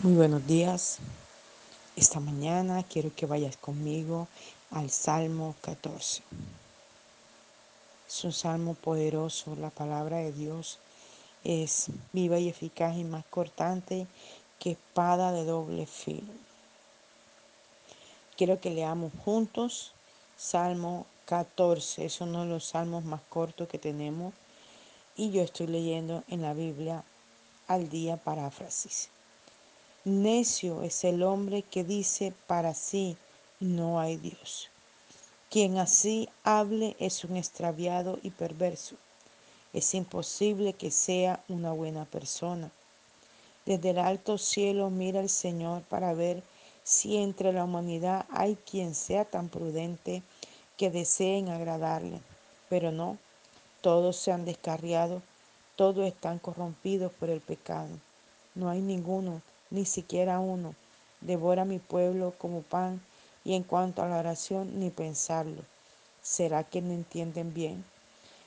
Muy buenos días. Esta mañana quiero que vayas conmigo al Salmo 14. Es un salmo poderoso. La palabra de Dios es viva y eficaz y más cortante que espada de doble filo. Quiero que leamos juntos Salmo 14. Es uno de los salmos más cortos que tenemos y yo estoy leyendo en la Biblia al día paráfrasis. Necio es el hombre que dice para sí, no hay Dios. Quien así hable es un extraviado y perverso. Es imposible que sea una buena persona. Desde el alto cielo mira el Señor para ver si entre la humanidad hay quien sea tan prudente que deseen agradarle. Pero no, todos se han descarriado, todos están corrompidos por el pecado. No hay ninguno ni siquiera uno. Devora mi pueblo como pan y en cuanto a la oración ni pensarlo. ¿Será que no entienden bien?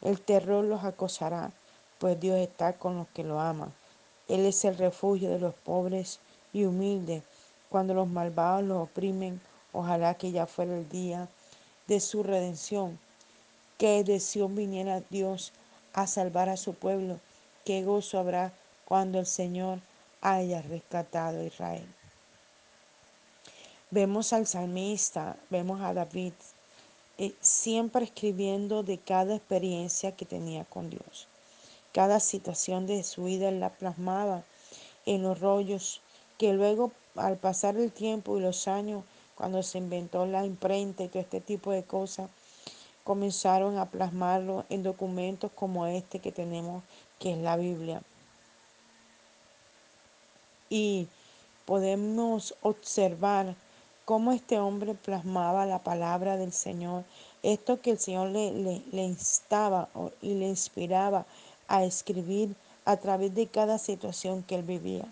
El terror los acosará, pues Dios está con los que lo aman. Él es el refugio de los pobres y humildes. Cuando los malvados los oprimen, ojalá que ya fuera el día de su redención. Que de Sion viniera Dios a salvar a su pueblo. Qué gozo habrá cuando el Señor haya rescatado a Israel. Vemos al salmista, vemos a David, eh, siempre escribiendo de cada experiencia que tenía con Dios. Cada situación de su vida la plasmaba en los rollos que luego al pasar el tiempo y los años, cuando se inventó la imprenta y todo este tipo de cosas, comenzaron a plasmarlo en documentos como este que tenemos, que es la Biblia y podemos observar cómo este hombre plasmaba la palabra del Señor, esto que el Señor le, le, instaba y le inspiraba a escribir a través de cada situación que él vivía.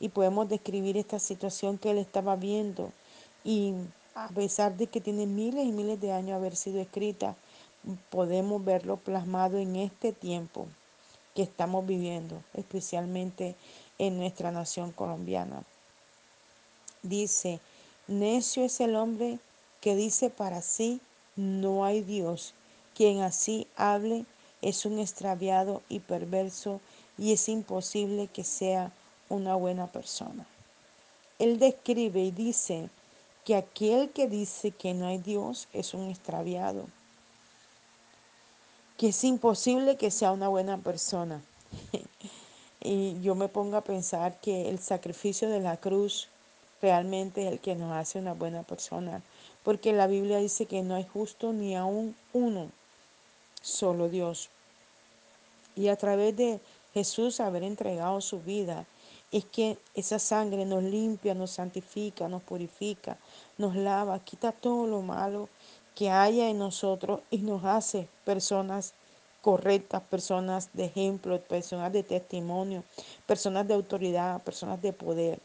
Y podemos describir esta situación que él estaba viendo y a pesar de que tiene miles y miles de años haber sido escrita, podemos verlo plasmado en este tiempo que estamos viviendo, especialmente en nuestra nación colombiana. Dice, necio es el hombre que dice para sí, no hay Dios. Quien así hable es un extraviado y perverso y es imposible que sea una buena persona. Él describe y dice que aquel que dice que no hay Dios es un extraviado, que es imposible que sea una buena persona. Y yo me pongo a pensar que el sacrificio de la cruz realmente es el que nos hace una buena persona. Porque la Biblia dice que no hay justo ni aún uno, solo Dios. Y a través de Jesús haber entregado su vida, es que esa sangre nos limpia, nos santifica, nos purifica, nos lava, quita todo lo malo que haya en nosotros y nos hace personas correctas, personas de ejemplo, personas de testimonio, personas de autoridad, personas de poder.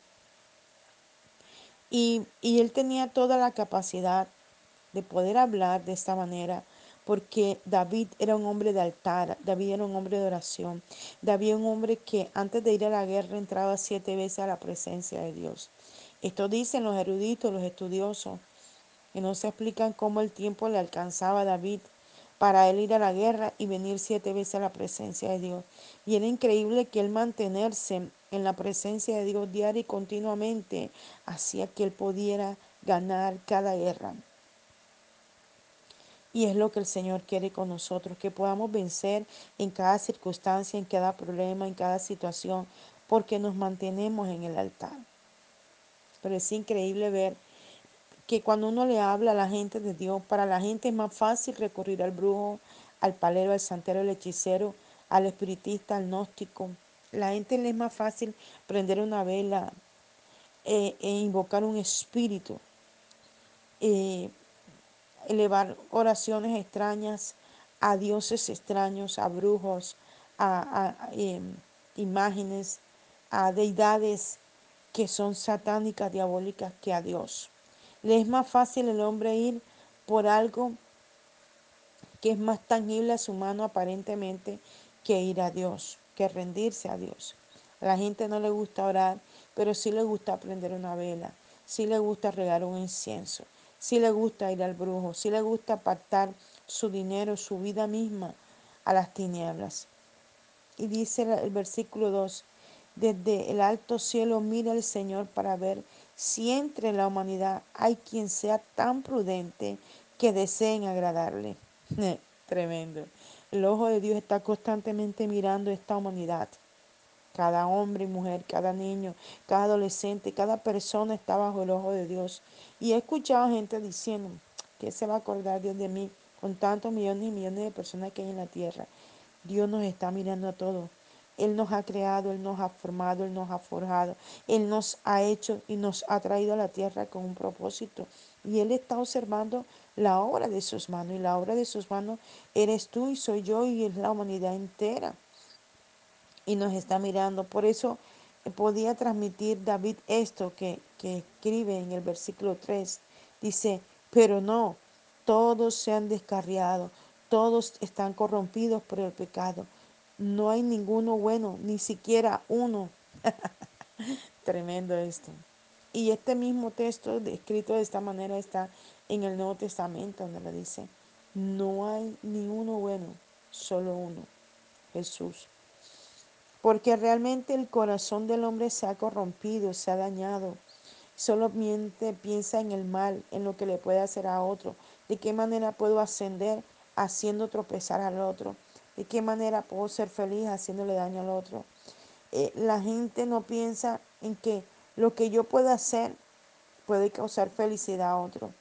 Y, y él tenía toda la capacidad de poder hablar de esta manera, porque David era un hombre de altar, David era un hombre de oración, David era un hombre que antes de ir a la guerra entraba siete veces a la presencia de Dios. Esto dicen los eruditos, los estudiosos, no se explican cómo el tiempo le alcanzaba a David para él ir a la guerra y venir siete veces a la presencia de Dios. Y era increíble que él mantenerse en la presencia de Dios diaria y continuamente hacía que él pudiera ganar cada guerra. Y es lo que el Señor quiere con nosotros, que podamos vencer en cada circunstancia, en cada problema, en cada situación, porque nos mantenemos en el altar. Pero es increíble ver que cuando uno le habla a la gente de Dios, para la gente es más fácil recurrir al brujo, al palero, al santero, al hechicero, al espiritista, al gnóstico. La gente le es más fácil prender una vela eh, e invocar un espíritu, eh, elevar oraciones extrañas a dioses extraños, a brujos, a, eh, imágenes, a deidades que son satánicas, diabólicas, que a Dios. Le es más fácil el hombre ir por algo que es más tangible a su mano aparentemente que ir a Dios, que rendirse a Dios. A la gente no le gusta orar, pero sí le gusta prender una vela, sí le gusta regar un incienso, sí le gusta ir al brujo, sí le gusta apartar su dinero, su vida misma a las tinieblas. Y dice el versículo 2, desde el alto cielo mira el Señor para ver si entre la humanidad hay quien sea tan prudente que deseen agradarle. Tremendo. El ojo de Dios está constantemente mirando esta humanidad. Cada hombre y mujer, cada niño, cada adolescente, cada persona está bajo el ojo de Dios. Y he escuchado gente diciendo, ¿qué se va a acordar Dios de mí con tantos millones y millones de personas que hay en la tierra? Dios nos está mirando a todos. Él nos ha creado, Él nos ha formado, Él nos ha forjado, Él nos ha hecho y nos ha traído a la tierra con un propósito. Y Él está observando la obra de sus manos. Y la obra de sus manos eres tú y soy yo y es la humanidad entera. Y nos está mirando. Por eso eh, podía transmitir David esto que, que escribe en el versículo 3. Dice, pero no, todos se han descarriado, todos están corrompidos por el pecado. No hay ninguno bueno, ni siquiera uno. Tremendo esto. Y este mismo texto escrito de esta manera está en el Nuevo Testamento, donde le dice, no hay ni uno bueno, solo uno, Jesús. Porque realmente el corazón del hombre se ha corrompido, se ha dañado. Solamente piensa en el mal, en lo que le puede hacer a otro. ¿De qué manera puedo ascender haciendo tropezar al otro? ¿De qué manera puedo ser feliz haciéndole daño al otro? Eh, la gente no piensa en que lo que yo puedo hacer puede causar felicidad a otro.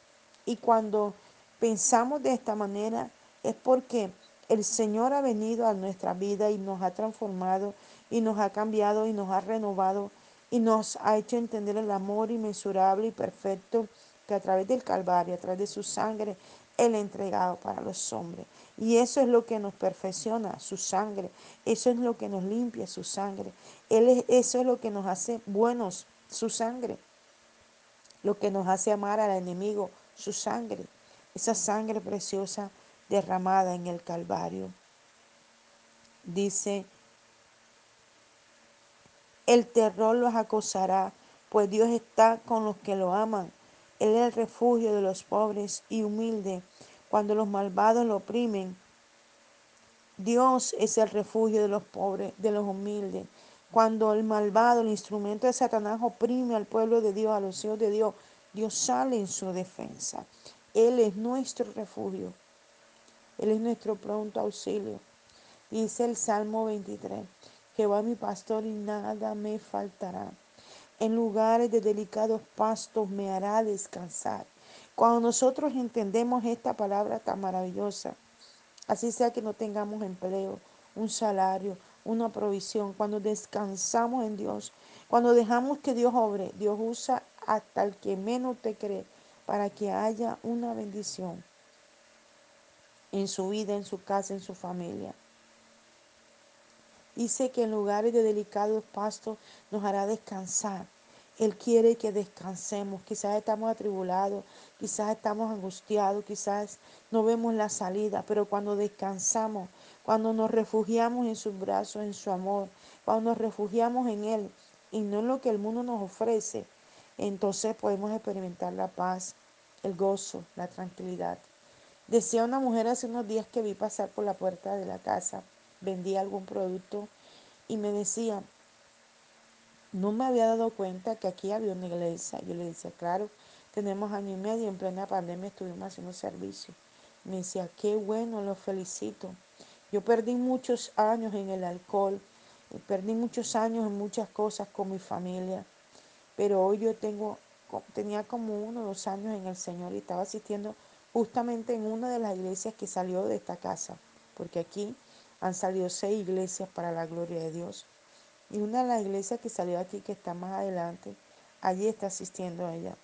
Y cuando pensamos de esta manera es porque el Señor ha venido a nuestra vida y nos ha transformado y nos ha cambiado y nos ha renovado y nos ha hecho entender el amor inmensurable y perfecto que a través del Calvario, a través de su sangre, Él ha entregado para los hombres. Y eso es lo que nos perfecciona, su sangre. Eso es lo que nos limpia, su sangre. Él es, eso es lo que nos hace buenos, su sangre. Lo que nos hace amar al enemigo, su sangre. Esa sangre preciosa derramada en el Calvario. Dice el terror los acosará, pues Dios está con los que lo aman. Él es el refugio de los pobres y humildes. Cuando los malvados lo oprimen, Dios es el refugio de los pobres, de los humildes. Cuando el malvado, el instrumento de Satanás oprime al pueblo de Dios, a los hijos de Dios, Dios sale en su defensa. Él es nuestro refugio. Él es nuestro pronto auxilio. Dice el Salmo 23. Jehová mi pastor y nada me faltará. En lugares de delicados pastos me hará descansar. Cuando nosotros entendemos esta palabra tan maravillosa, así sea que no tengamos empleo, un salario, una provisión, cuando descansamos en Dios, cuando dejamos que Dios obre, Dios usa hasta el que menos te cree para que haya una bendición en su vida, en su casa, en su familia. Dice que en lugares de delicados pastos nos hará descansar. Él quiere que descansemos. Quizás estamos atribulados, quizás estamos angustiados, quizás no vemos la salida, pero cuando descansamos, cuando nos refugiamos en sus brazos, en su amor, cuando nos refugiamos en Él y no en lo que el mundo nos ofrece, entonces podemos experimentar la paz, el gozo, la tranquilidad. Decía una mujer hace unos días que vi pasar por la puerta de la casa vendía algún producto y me decía, no me había dado cuenta que aquí había una iglesia. Yo le decía, claro, tenemos año y medio, en plena pandemia estuvimos haciendo servicio. Me decía, qué bueno, lo felicito. Yo perdí muchos años en el alcohol, perdí muchos años en muchas cosas con mi familia, pero hoy yo tengo, tenía como uno o dos años en el Señor y estaba asistiendo justamente en una de las iglesias que salió de esta casa, porque aquí han salido seis iglesias para la gloria de Dios. Y una de las iglesias que salió aquí, que está más adelante, allí está asistiendo a ella.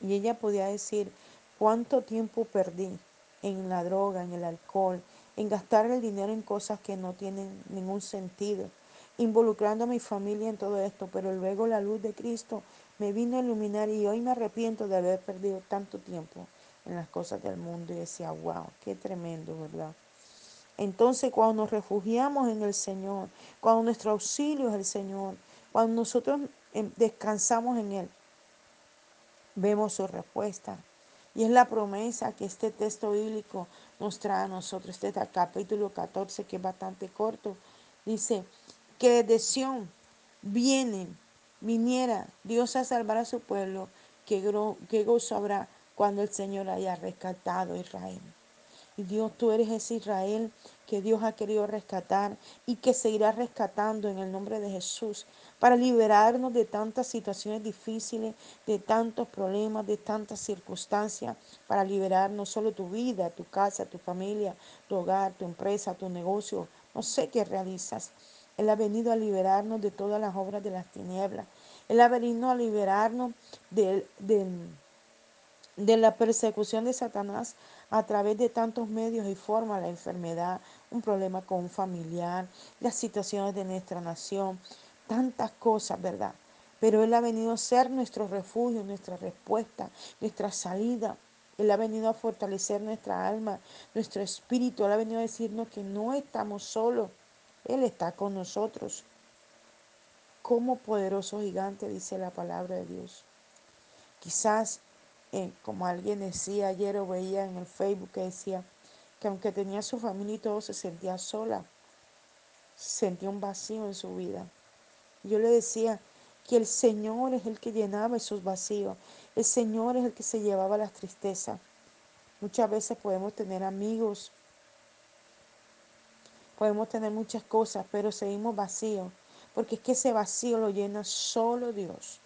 Y ella podía decir cuánto tiempo perdí en la droga, en el alcohol, en gastar el dinero en cosas que no tienen ningún sentido, involucrando a mi familia en todo esto, pero luego la luz de Cristo me vino a iluminar y hoy me arrepiento de haber perdido tanto tiempo en las cosas del mundo y decía, wow, qué tremendo, ¿verdad? Entonces cuando nos refugiamos en el Señor, cuando nuestro auxilio es el Señor, cuando nosotros em, descansamos en Él, vemos su respuesta. Y es la promesa que este texto bíblico nos trae a nosotros. Este capítulo 14, que es bastante corto, dice que de Sión vienen, viniera Dios a salvar a su pueblo, que gozo habrá cuando el Señor haya rescatado a Israel. Y Dios, tú eres ese Israel que Dios ha querido rescatar y que seguirá rescatando en el nombre de Jesús para liberarnos de tantas situaciones difíciles, de tantos problemas, de tantas circunstancias, para liberar no solo tu vida, tu casa, tu familia, tu hogar, tu empresa, tu negocio, no sé qué realizas. Él ha venido a liberarnos de todas las obras de las tinieblas. Él ha venido a liberarnos de, la persecución de Satanás a través de tantos medios y formas, la enfermedad, un problema con un familiar, las situaciones de nuestra nación, tantas cosas, ¿verdad? Pero Él ha venido a ser nuestro refugio, nuestra respuesta, nuestra salida. Él ha venido a fortalecer nuestra alma, nuestro espíritu. Él ha venido a decirnos que no estamos solos. Él está con nosotros. Como poderoso gigante, dice la palabra de Dios. Quizás eh, como alguien decía ayer o veía en el Facebook que decía que aunque tenía su familia y todo, se sentía sola, sentía un vacío en su vida. Yo le decía que el Señor es el que llenaba esos vacíos, el Señor es el que se llevaba las tristezas. Muchas veces podemos tener amigos, podemos tener muchas cosas, pero seguimos vacíos, porque es que ese vacío lo llena solo Dios.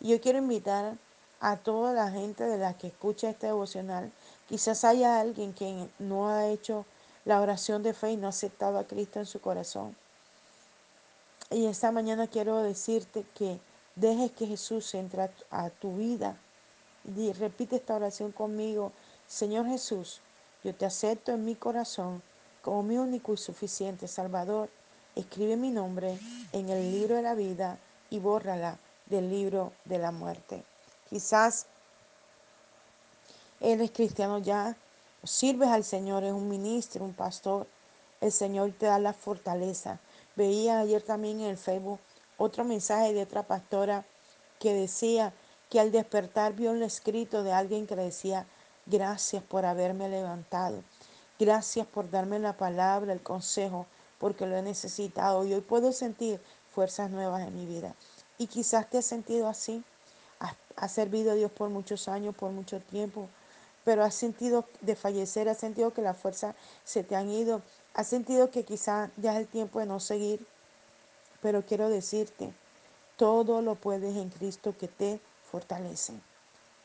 Y yo quiero invitar a toda la gente de la que escucha este devocional. Quizás haya alguien que no ha hecho la oración de fe y no ha aceptado a Cristo en su corazón. Y esta mañana quiero decirte que dejes que Jesús entre a tu vida. Y repite esta oración conmigo. Señor Jesús, yo te acepto en mi corazón como mi único y suficiente Salvador. Escribe mi nombre en el libro de la vida y bórrala del libro de la muerte. Quizás eres cristiano ya, sirves al Señor, es un ministro, un pastor. El Señor te da la fortaleza. Veía ayer también en el Facebook otro mensaje de otra pastora que decía que al despertar vio el escrito de alguien que le decía, gracias por haberme levantado, gracias por darme la palabra, el consejo, porque lo he necesitado y hoy puedo sentir fuerzas nuevas en mi vida. Y quizás te has sentido así, has, servido a Dios por muchos años, por mucho tiempo, pero has sentido de fallecer, has sentido que las fuerzas se te han ido, has sentido que quizás ya es el tiempo de no seguir, pero quiero decirte, todo lo puedes en Cristo que te fortalece.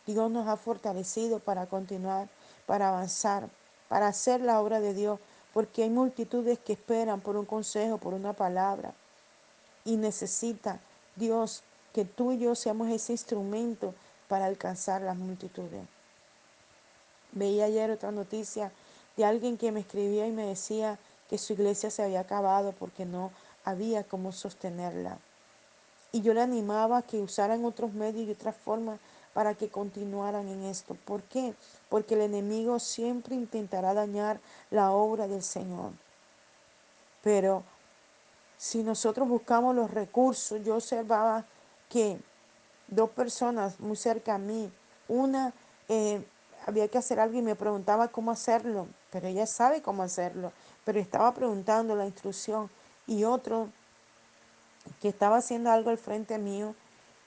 Dios nos ha fortalecido para continuar, para avanzar, para hacer la obra de Dios, porque hay multitudes que esperan por un consejo, por una palabra, y necesita Dios que tú y yo seamos ese instrumento para alcanzar las multitudes. Veía ayer otra noticia de alguien que me escribía y me decía que su iglesia se había acabado porque no había cómo sostenerla. Y yo le animaba a que usaran otros medios y otras formas para que continuaran en esto. ¿Por qué? Porque el enemigo siempre intentará dañar la obra del Señor. Pero si nosotros buscamos los recursos, yo observaba que dos personas muy cerca a mí, una eh, había que hacer algo y me preguntaba cómo hacerlo, pero ella sabe cómo hacerlo, pero estaba preguntando la instrucción y otro que estaba haciendo algo al frente mío,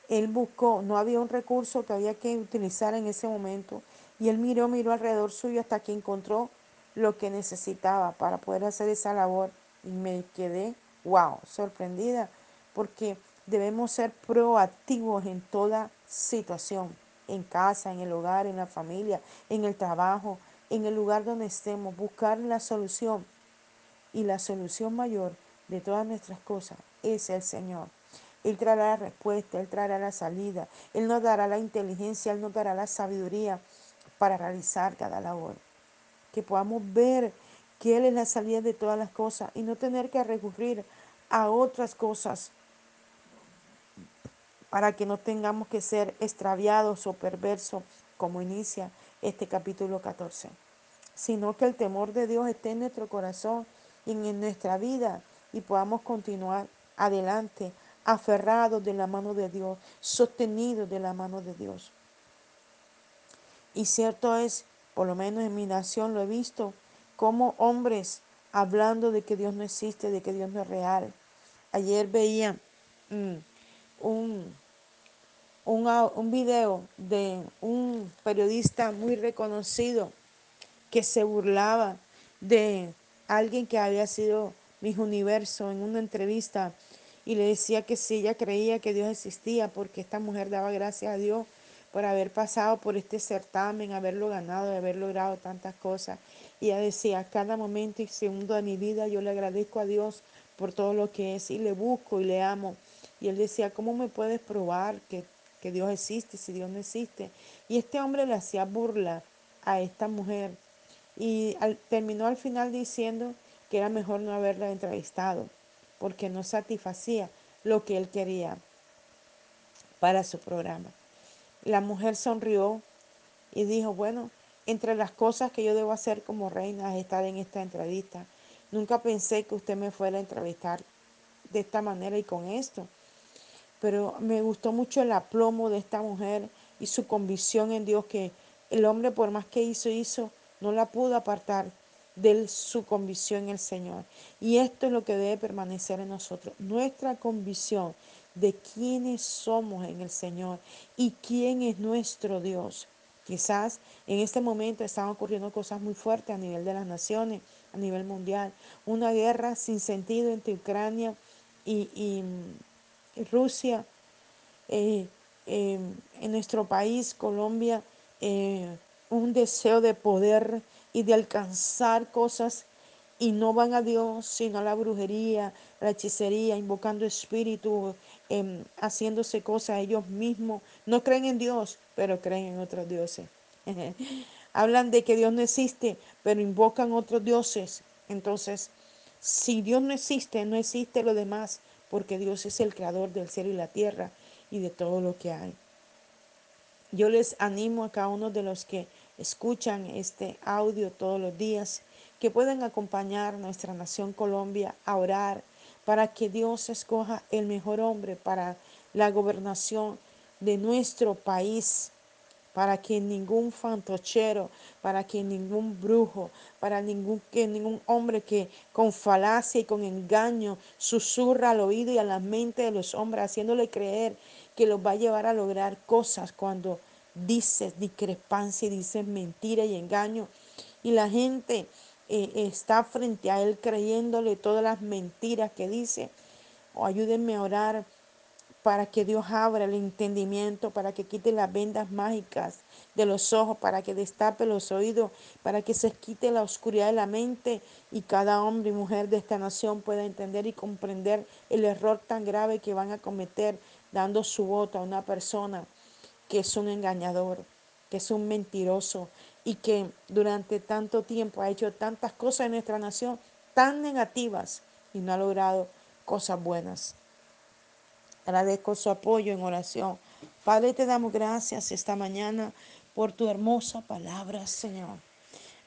él buscó, no había un recurso que había que utilizar en ese momento y él miró, miró alrededor suyo hasta que encontró lo que necesitaba para poder hacer esa labor y me quedé, wow, sorprendida porque debemos ser proactivos en toda situación, en casa, en el hogar, en la familia, en el trabajo, en el lugar donde estemos, buscar la solución. Y la solución mayor de todas nuestras cosas es el Señor. Él traerá la respuesta, Él traerá la salida, Él nos dará la inteligencia, Él nos dará la sabiduría para realizar cada labor. Que podamos ver que Él es la salida de todas las cosas y no tener que recurrir a otras cosas para que no tengamos que ser extraviados o perversos como inicia este capítulo 14. sino que el temor de Dios esté en nuestro corazón y en nuestra vida y podamos continuar adelante, aferrados de la mano de Dios, sostenidos de la mano de Dios. Y cierto es, por lo menos en mi nación lo he visto, como hombres hablando de que Dios no existe, de que Dios no es real. Ayer veía mm, un, un, un video de un periodista muy reconocido que se burlaba de alguien que había sido mis universo en una entrevista y le decía que si ella creía que Dios existía porque esta mujer daba gracias a Dios por haber pasado por este certamen, haberlo ganado, haber logrado tantas cosas. Y ella decía, cada momento y segundo de mi vida yo le agradezco a Dios por todo lo que es y le busco y le amo. Y él decía, ¿cómo me puedes probar que, que Dios existe si Dios no existe? Y este hombre le hacía burla a esta mujer y terminó al final diciendo que era mejor no haberla entrevistado porque no satisfacía lo que él quería para su programa. La mujer sonrió y dijo, bueno, entre las cosas que yo debo hacer como reina es estar en esta entrevista. Nunca pensé que usted me fuera a entrevistar de esta manera y con esto. Pero me gustó mucho el aplomo de esta mujer y su convicción en Dios que el hombre por más que hizo, hizo, no la pudo apartar de su convicción en el Señor. Y esto es lo que debe permanecer en nosotros, nuestra convicción de quiénes somos en el Señor y quién es nuestro Dios. Quizás en este momento están ocurriendo cosas muy fuertes a nivel de las naciones, a nivel mundial. Una guerra sin sentido entre Ucrania y, Rusia. Eh, eh, en nuestro país, Colombia, eh, un deseo de poder y de alcanzar cosas y no van a Dios, sino a la brujería, la hechicería, invocando espíritus, em, haciéndose cosas ellos mismos. No creen en Dios, pero creen en otros dioses. Hablan de que Dios no existe, pero invocan otros dioses. Entonces, si Dios no existe, no existe lo demás, porque Dios es el creador del cielo y la tierra y de todo lo que hay. Yo les animo a cada uno de los que escuchan este audio todos los días, que puedan acompañar a nuestra nación Colombia a orar para que Dios escoja el mejor hombre para la gobernación de nuestro país, para que ningún fantochero, para que ningún brujo, para ningún, que ningún hombre que con falacia y con engaño susurra al oído y a la mente de los hombres, haciéndole creer que los va a llevar a lograr cosas cuando dices discrepancia y dices mentira y engaño. Y la gente eh, está frente a él creyéndole todas las mentiras que dice. O ayúdenme a orar para que Dios abra el entendimiento, para que quite las vendas mágicas de los ojos, para que destape los oídos, para que se quite la oscuridad de la mente y cada hombre y mujer de esta nación pueda entender y comprender el error tan grave que van a cometer dando su voto a una persona que es un engañador, que es un mentiroso y que durante tanto tiempo ha hecho tantas cosas en nuestra nación tan negativas y no ha logrado cosas buenas. Agradezco su apoyo en oración. Padre, te damos gracias esta mañana por tu hermosa palabra, Señor.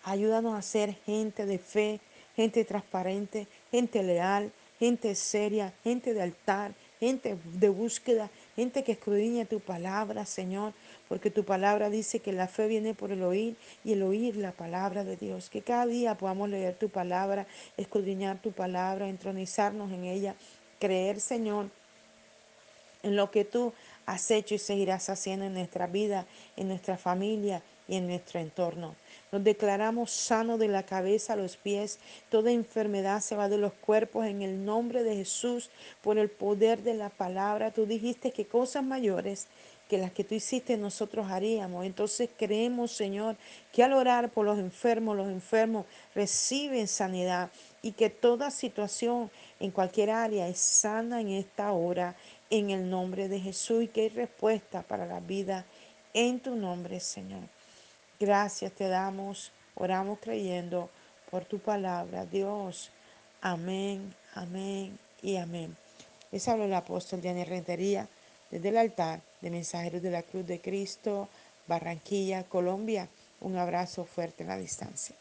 Ayúdanos a ser gente de fe, gente transparente, gente leal, gente seria, gente de altar, gente de búsqueda, gente que escudriña tu palabra, Señor, porque tu palabra dice que la fe viene por el oír y el oír la palabra de Dios. Que cada día podamos leer tu palabra, escudriñar tu palabra, entronizarnos en ella, creer, Señor, en lo que tú has hecho y seguirás haciendo en nuestra vida, en nuestra familia y en nuestro entorno. Nos declaramos sanos de la cabeza a los pies. Toda enfermedad se va de los cuerpos en el nombre de Jesús por el poder de la palabra. Tú dijiste que cosas mayores que las que tú hiciste nosotros haríamos. Entonces creemos, Señor, que al orar por los enfermos, los enfermos reciben sanidad y que toda situación en cualquier área es sana en esta hora, en el nombre de Jesús y que hay respuesta para la vida en tu nombre, Señor. Gracias te damos, oramos creyendo por tu palabra, Dios. Amén, amén y amén. Les habla el apóstol Daniel Rentería desde el altar de Mensajeros de la Cruz de Cristo, Barranquilla, Colombia. Un abrazo fuerte en la distancia.